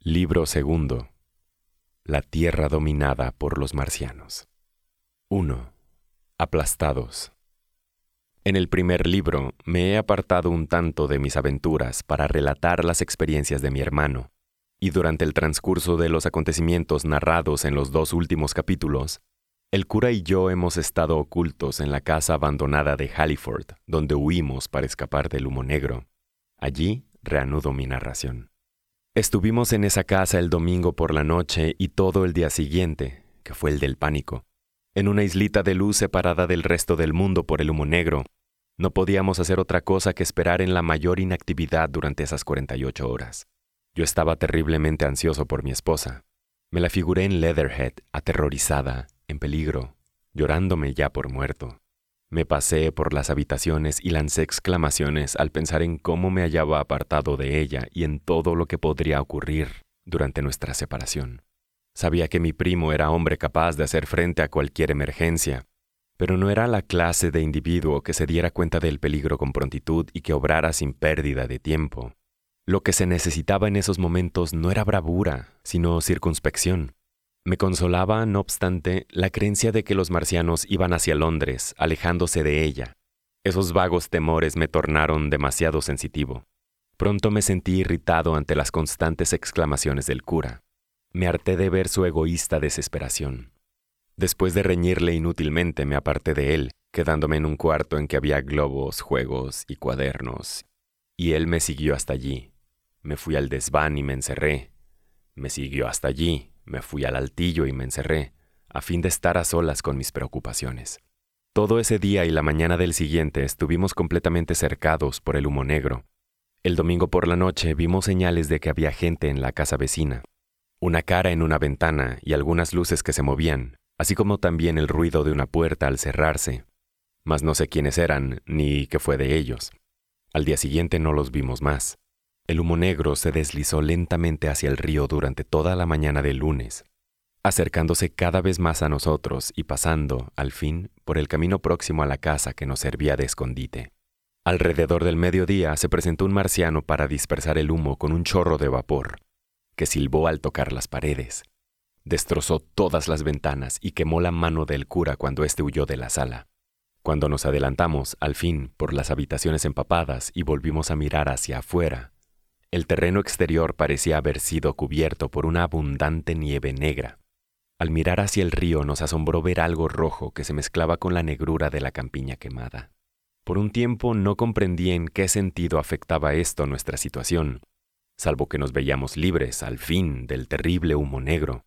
Libro segundo. La Tierra dominada por los marcianos. 1. Aplastados. En el primer libro me he apartado un tanto de mis aventuras para relatar las experiencias de mi hermano, y durante el transcurso de los acontecimientos narrados en los dos últimos capítulos, el cura y yo hemos estado ocultos en la casa abandonada de Halliford, donde huimos para escapar del humo negro. Allí reanudo mi narración. Estuvimos en esa casa el domingo por la noche y todo el día siguiente, que fue el del pánico. En una islita de luz separada del resto del mundo por el humo negro, no podíamos hacer otra cosa que esperar en la mayor inactividad durante esas 48 horas. Yo estaba terriblemente ansioso por mi esposa. Me la figuré en Leatherhead, aterrorizada, en peligro, llorándome ya por muerto. Me pasé por las habitaciones y lancé exclamaciones al pensar en cómo me hallaba apartado de ella y en todo lo que podría ocurrir durante nuestra separación. Sabía que mi primo era hombre capaz de hacer frente a cualquier emergencia, pero no era la clase de individuo que se diera cuenta del peligro con prontitud y que obrara sin pérdida de tiempo. Lo que se necesitaba en esos momentos no era bravura, sino circunspección. Me consolaba, no obstante, la creencia de que los marcianos iban hacia Londres, alejándose de ella. Esos vagos temores me tornaron demasiado sensitivo. Pronto me sentí irritado ante las constantes exclamaciones del cura. Me harté de ver su egoísta desesperación. Después de reñirle inútilmente, me aparté de él, quedándome en un cuarto en que había globos, juegos y cuadernos. Y él me siguió hasta allí. Me fui al desván y me encerré. Me siguió hasta allí me fui al altillo y me encerré, a fin de estar a solas con mis preocupaciones. Todo ese día y la mañana del siguiente estuvimos completamente cercados por el humo negro. El domingo por la noche vimos señales de que había gente en la casa vecina, una cara en una ventana y algunas luces que se movían, así como también el ruido de una puerta al cerrarse. Mas no sé quiénes eran ni qué fue de ellos. Al día siguiente no los vimos más. El humo negro se deslizó lentamente hacia el río durante toda la mañana del lunes, acercándose cada vez más a nosotros y pasando, al fin, por el camino próximo a la casa que nos servía de escondite. Alrededor del mediodía se presentó un marciano para dispersar el humo con un chorro de vapor, que silbó al tocar las paredes. Destrozó todas las ventanas y quemó la mano del cura cuando éste huyó de la sala. Cuando nos adelantamos, al fin, por las habitaciones empapadas y volvimos a mirar hacia afuera, el terreno exterior parecía haber sido cubierto por una abundante nieve negra. Al mirar hacia el río nos asombró ver algo rojo que se mezclaba con la negrura de la campiña quemada. Por un tiempo no comprendí en qué sentido afectaba esto nuestra situación, salvo que nos veíamos libres, al fin, del terrible humo negro.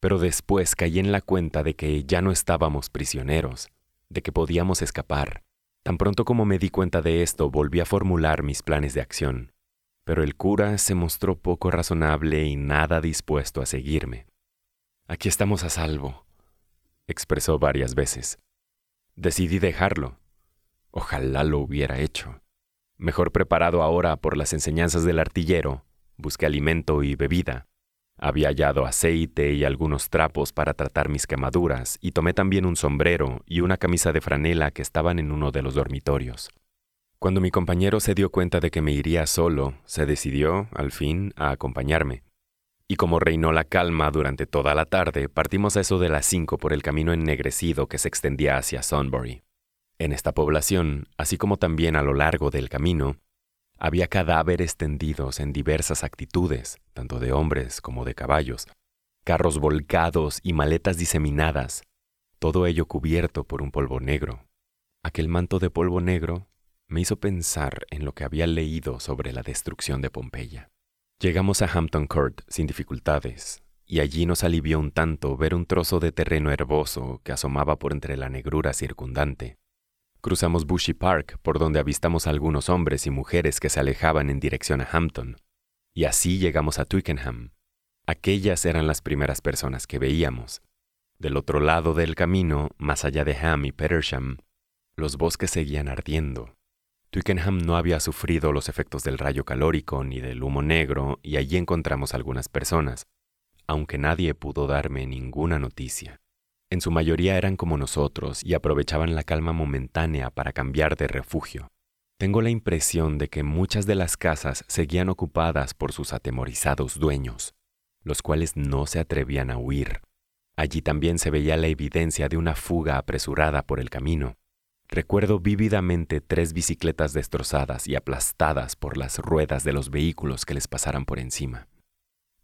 Pero después caí en la cuenta de que ya no estábamos prisioneros, de que podíamos escapar. Tan pronto como me di cuenta de esto, volví a formular mis planes de acción pero el cura se mostró poco razonable y nada dispuesto a seguirme. Aquí estamos a salvo, expresó varias veces. Decidí dejarlo. Ojalá lo hubiera hecho. Mejor preparado ahora por las enseñanzas del artillero, busqué alimento y bebida. Había hallado aceite y algunos trapos para tratar mis quemaduras, y tomé también un sombrero y una camisa de franela que estaban en uno de los dormitorios. Cuando mi compañero se dio cuenta de que me iría solo, se decidió, al fin, a acompañarme. Y como reinó la calma durante toda la tarde, partimos a eso de las cinco por el camino ennegrecido que se extendía hacia Sunbury. En esta población, así como también a lo largo del camino, había cadáveres tendidos en diversas actitudes, tanto de hombres como de caballos, carros volcados y maletas diseminadas, todo ello cubierto por un polvo negro. Aquel manto de polvo negro me hizo pensar en lo que había leído sobre la destrucción de Pompeya. Llegamos a Hampton Court sin dificultades, y allí nos alivió un tanto ver un trozo de terreno herboso que asomaba por entre la negrura circundante. Cruzamos Bushy Park, por donde avistamos a algunos hombres y mujeres que se alejaban en dirección a Hampton, y así llegamos a Twickenham. Aquellas eran las primeras personas que veíamos. Del otro lado del camino, más allá de Ham y Petersham, los bosques seguían ardiendo. Twickenham no había sufrido los efectos del rayo calórico ni del humo negro y allí encontramos algunas personas, aunque nadie pudo darme ninguna noticia. En su mayoría eran como nosotros y aprovechaban la calma momentánea para cambiar de refugio. Tengo la impresión de que muchas de las casas seguían ocupadas por sus atemorizados dueños. los cuales no se atrevían a huir. Allí también se veía la evidencia de una fuga apresurada por el camino. Recuerdo vívidamente tres bicicletas destrozadas y aplastadas por las ruedas de los vehículos que les pasaran por encima.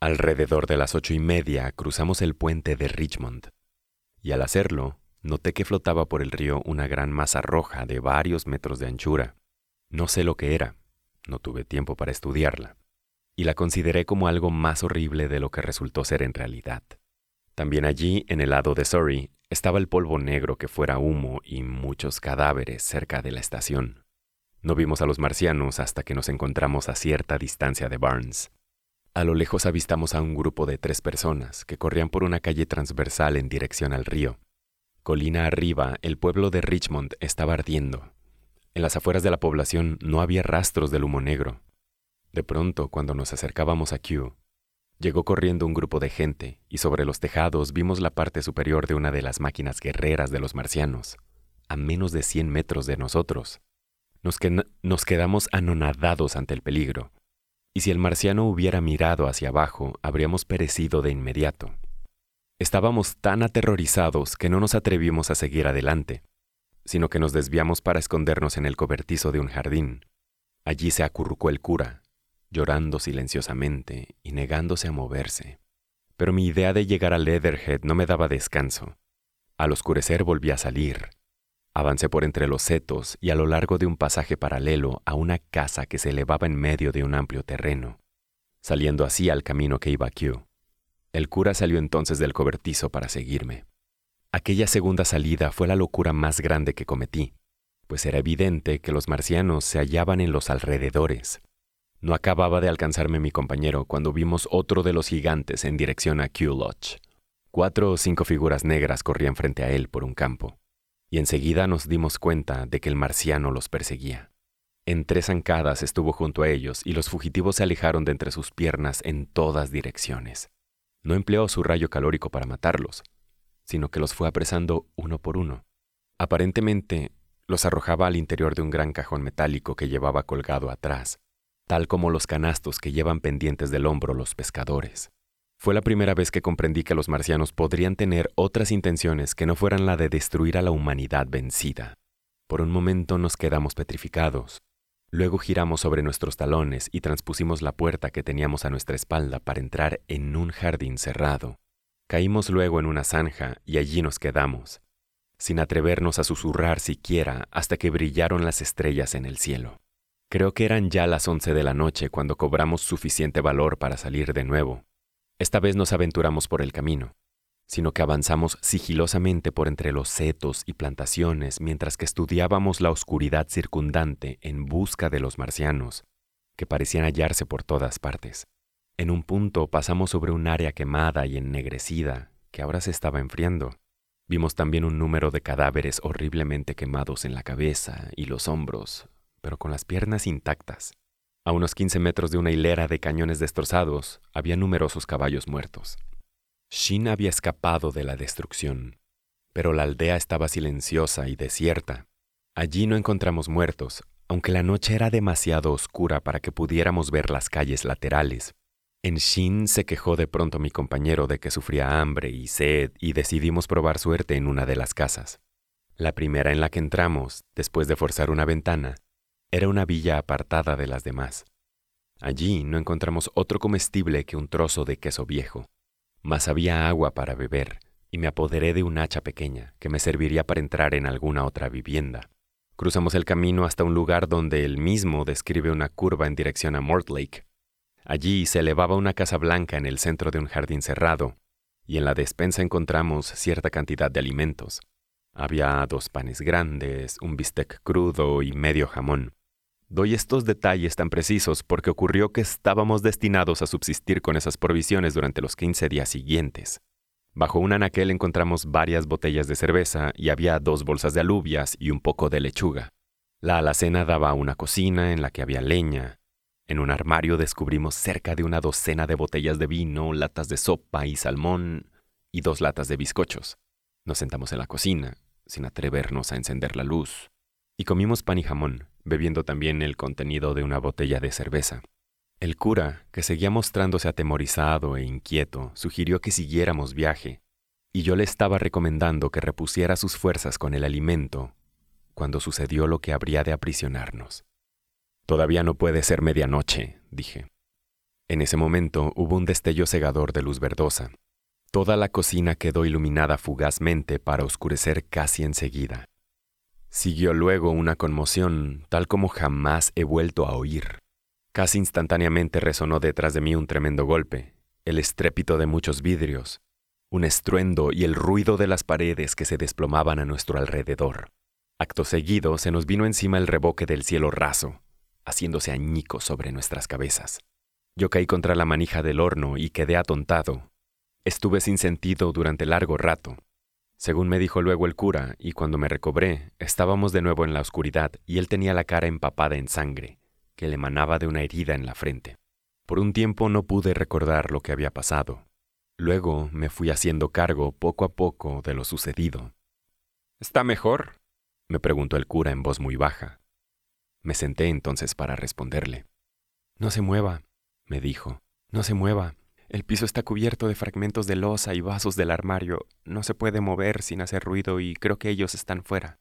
Alrededor de las ocho y media cruzamos el puente de Richmond, y al hacerlo, noté que flotaba por el río una gran masa roja de varios metros de anchura. No sé lo que era, no tuve tiempo para estudiarla, y la consideré como algo más horrible de lo que resultó ser en realidad. También allí, en el lado de Surrey, estaba el polvo negro que fuera humo y muchos cadáveres cerca de la estación. No vimos a los marcianos hasta que nos encontramos a cierta distancia de Barnes. A lo lejos avistamos a un grupo de tres personas que corrían por una calle transversal en dirección al río. Colina arriba, el pueblo de Richmond estaba ardiendo. En las afueras de la población no había rastros del humo negro. De pronto, cuando nos acercábamos a Kew, llegó corriendo un grupo de gente y sobre los tejados vimos la parte superior de una de las máquinas guerreras de los marcianos, a menos de cien metros de nosotros. Nos, nos quedamos anonadados ante el peligro y si el marciano hubiera mirado hacia abajo, habríamos perecido de inmediato. Estábamos tan aterrorizados que no nos atrevimos a seguir adelante, sino que nos desviamos para escondernos en el cobertizo de un jardín. Allí se acurrucó el cura, llorando silenciosamente y negándose a moverse. Pero mi idea de llegar a Leatherhead no me daba descanso. Al oscurecer volví a salir, Avancé por entre los setos y a lo largo de un pasaje paralelo a una casa que se elevaba en medio de un amplio terreno, saliendo así al camino que iba a Kew. El cura salió entonces del cobertizo para seguirme. Aquella segunda salida fue la locura más grande que cometí, pues era evidente que los marcianos se hallaban en los alrededores. No acababa de alcanzarme mi compañero cuando vimos otro de los gigantes en dirección a Kew Lodge. Cuatro o cinco figuras negras corrían frente a él por un campo y enseguida nos dimos cuenta de que el marciano los perseguía. En tres zancadas estuvo junto a ellos y los fugitivos se alejaron de entre sus piernas en todas direcciones. No empleó su rayo calórico para matarlos, sino que los fue apresando uno por uno. Aparentemente, los arrojaba al interior de un gran cajón metálico que llevaba colgado atrás, tal como los canastos que llevan pendientes del hombro los pescadores. Fue la primera vez que comprendí que los marcianos podrían tener otras intenciones que no fueran la de destruir a la humanidad vencida. Por un momento nos quedamos petrificados. Luego giramos sobre nuestros talones y transpusimos la puerta que teníamos a nuestra espalda para entrar en un jardín cerrado. Caímos luego en una zanja y allí nos quedamos, sin atrevernos a susurrar siquiera hasta que brillaron las estrellas en el cielo. Creo que eran ya las once de la noche cuando cobramos suficiente valor para salir de nuevo esta vez nos aventuramos por el camino, sino que avanzamos sigilosamente por entre los setos y plantaciones mientras que estudiábamos la oscuridad circundante en busca de los marcianos, que parecían hallarse por todas partes. En un punto pasamos sobre un área quemada y ennegrecida que ahora se estaba enfriando. Vimos también un número de cadáveres horriblemente quemados en la cabeza y los hombros, con las piernas intactas. A unos 15 metros de una hilera de cañones destrozados había numerosos caballos muertos. Shin había escapado de la destrucción, pero la aldea estaba silenciosa y desierta. Allí no encontramos muertos, aunque la noche era demasiado oscura para que pudiéramos ver las calles laterales. En Shin se quejó de pronto mi compañero de que sufría hambre y sed y decidimos probar suerte en una de las casas. La primera en la que entramos, después de forzar una ventana, era una villa apartada de las demás. Allí no encontramos otro comestible que un trozo de queso viejo, mas había agua para beber, y me apoderé de un hacha pequeña que me serviría para entrar en alguna otra vivienda. Cruzamos el camino hasta un lugar donde él mismo describe una curva en dirección a Mortlake. Allí se elevaba una casa blanca en el centro de un jardín cerrado, y en la despensa encontramos cierta cantidad de alimentos. Había dos panes grandes, un bistec crudo y medio jamón. Doy estos detalles tan precisos porque ocurrió que estábamos destinados a subsistir con esas provisiones durante los 15 días siguientes. Bajo un anaquel encontramos varias botellas de cerveza y había dos bolsas de alubias y un poco de lechuga. La alacena daba a una cocina en la que había leña. En un armario descubrimos cerca de una docena de botellas de vino, latas de sopa y salmón y dos latas de bizcochos. Nos sentamos en la cocina, sin atrevernos a encender la luz, y comimos pan y jamón, bebiendo también el contenido de una botella de cerveza. El cura, que seguía mostrándose atemorizado e inquieto, sugirió que siguiéramos viaje, y yo le estaba recomendando que repusiera sus fuerzas con el alimento cuando sucedió lo que habría de aprisionarnos. Todavía no puede ser medianoche, dije. En ese momento hubo un destello cegador de luz verdosa. Toda la cocina quedó iluminada fugazmente para oscurecer casi enseguida. Siguió luego una conmoción tal como jamás he vuelto a oír. Casi instantáneamente resonó detrás de mí un tremendo golpe, el estrépito de muchos vidrios, un estruendo y el ruido de las paredes que se desplomaban a nuestro alrededor. Acto seguido se nos vino encima el reboque del cielo raso, haciéndose añicos sobre nuestras cabezas. Yo caí contra la manija del horno y quedé atontado. Estuve sin sentido durante largo rato. Según me dijo luego el cura, y cuando me recobré, estábamos de nuevo en la oscuridad y él tenía la cara empapada en sangre, que le emanaba de una herida en la frente. Por un tiempo no pude recordar lo que había pasado, Luego me fui haciendo cargo poco a poco de lo sucedido. ¿Está mejor? me preguntó el cura en voz muy baja. Me senté entonces para responderle. No se mueva, me dijo. No se mueva. El piso está cubierto de fragmentos de losa y vasos del armario. No se puede mover sin hacer ruido y creo que ellos están fuera.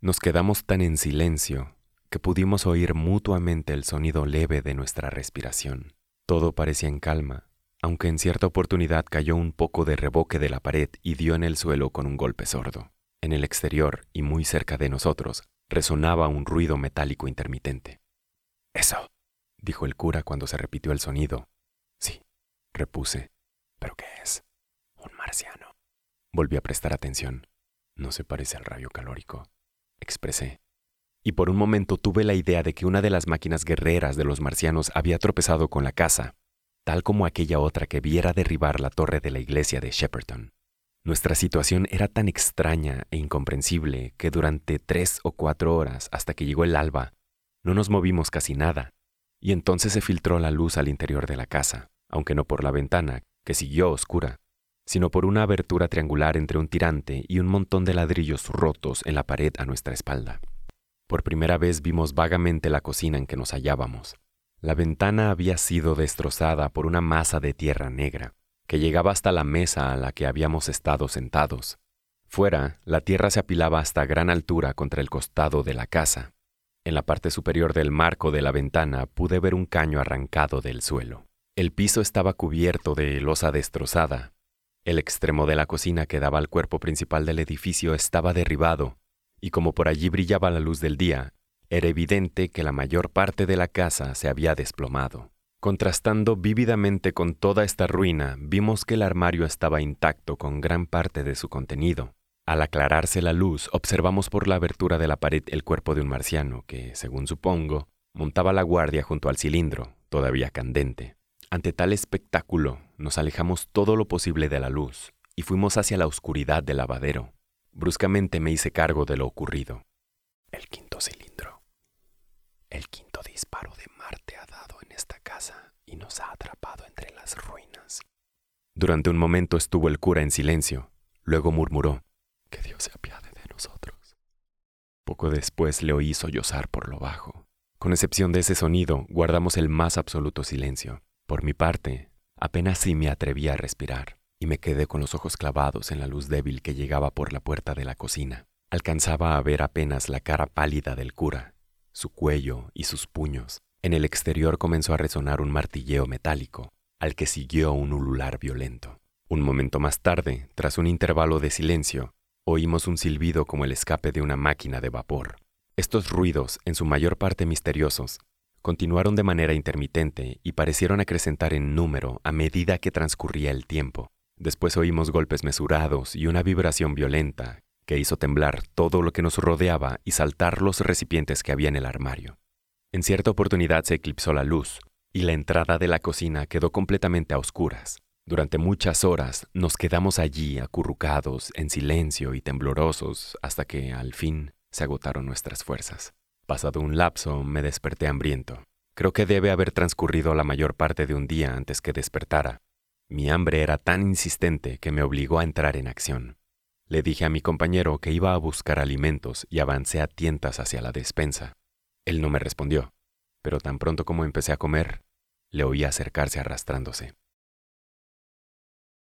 Nos quedamos tan en silencio que pudimos oír mutuamente el sonido leve de nuestra respiración. Todo parecía en calma, aunque en cierta oportunidad cayó un poco de reboque de la pared y dio en el suelo con un golpe sordo. En el exterior y muy cerca de nosotros resonaba un ruido metálico intermitente. Eso, dijo el cura cuando se repitió el sonido. Repuse. ¿Pero qué es? Un marciano. Volví a prestar atención. No se parece al rayo calórico, expresé. Y por un momento tuve la idea de que una de las máquinas guerreras de los marcianos había tropezado con la casa tal como aquella otra que viera derribar la torre de la iglesia de Shepperton. Nuestra situación era tan extraña e incomprensible que durante tres o cuatro horas, hasta que llegó el alba, no nos movimos casi nada, y entonces se filtró la luz al interior de la casa, aunque no por la ventana, que siguió oscura, sino por una abertura triangular entre un tirante y un montón de ladrillos rotos en la pared a nuestra espalda. Por primera vez vimos vagamente la cocina en que nos hallábamos. La ventana había sido destrozada por una masa de tierra negra, que llegaba hasta la mesa a la que habíamos estado sentados. Fuera, la tierra se apilaba hasta gran altura contra el costado de la casa. En la parte superior del marco de la ventana pude ver un caño arrancado del suelo. El piso estaba cubierto de losa destrozada. El extremo de la cocina que daba al cuerpo principal del edificio estaba derribado, y como por allí brillaba la luz del día, era evidente que la mayor parte de la casa se había desplomado. Contrastando vívidamente con toda esta ruina, vimos que el armario estaba intacto con gran parte de su contenido. Al aclararse la luz, observamos por la abertura de la pared el cuerpo de un marciano que, según supongo, montaba la guardia junto al cilindro, todavía candente. Ante tal espectáculo, nos alejamos todo lo posible de la luz y fuimos hacia la oscuridad del lavadero. Bruscamente me hice cargo de lo ocurrido. El quinto cilindro. El quinto disparo de Marte ha dado en esta casa y nos ha atrapado entre las ruinas. Durante un momento estuvo el cura en silencio. Luego murmuró, Que Dios se apiade de nosotros. Poco después le oí sollozar por lo bajo. Con excepción de ese sonido, guardamos el más absoluto silencio. Por mi parte, apenas si me atreví a respirar, y me quedé con los ojos clavados en la luz débil que llegaba por la puerta de la cocina. Alcanzaba a ver apenas la cara pálida del cura, su cuello y sus puños. En el exterior comenzó a resonar un martilleo metálico, al que siguió un ulular violento. Un momento más tarde, tras un intervalo de silencio, oímos un silbido como el escape de una máquina de vapor. Estos ruidos, en su mayor parte misteriosos, continuaron de manera intermitente y parecieron acrecentar en número a medida que transcurría el tiempo. Después oímos golpes mesurados y una vibración violenta que hizo temblar todo lo que nos rodeaba y saltar los recipientes que había en el armario. En cierta oportunidad se eclipsó la luz, y la entrada de la cocina quedó completamente a oscuras. Durante muchas horas nos quedamos allí acurrucados, en silencio y temblorosos, hasta que, al fin, se agotaron nuestras fuerzas. Pasado un lapso, me desperté hambriento. Creo que debe haber transcurrido la mayor parte de un día antes que despertara. Mi hambre era tan insistente que me obligó a entrar en acción. Le dije a mi compañero que iba a buscar alimentos y avancé a tientas hacia la despensa. Él no me respondió, pero tan pronto como empecé a comer, Le oí acercarse arrastrándose.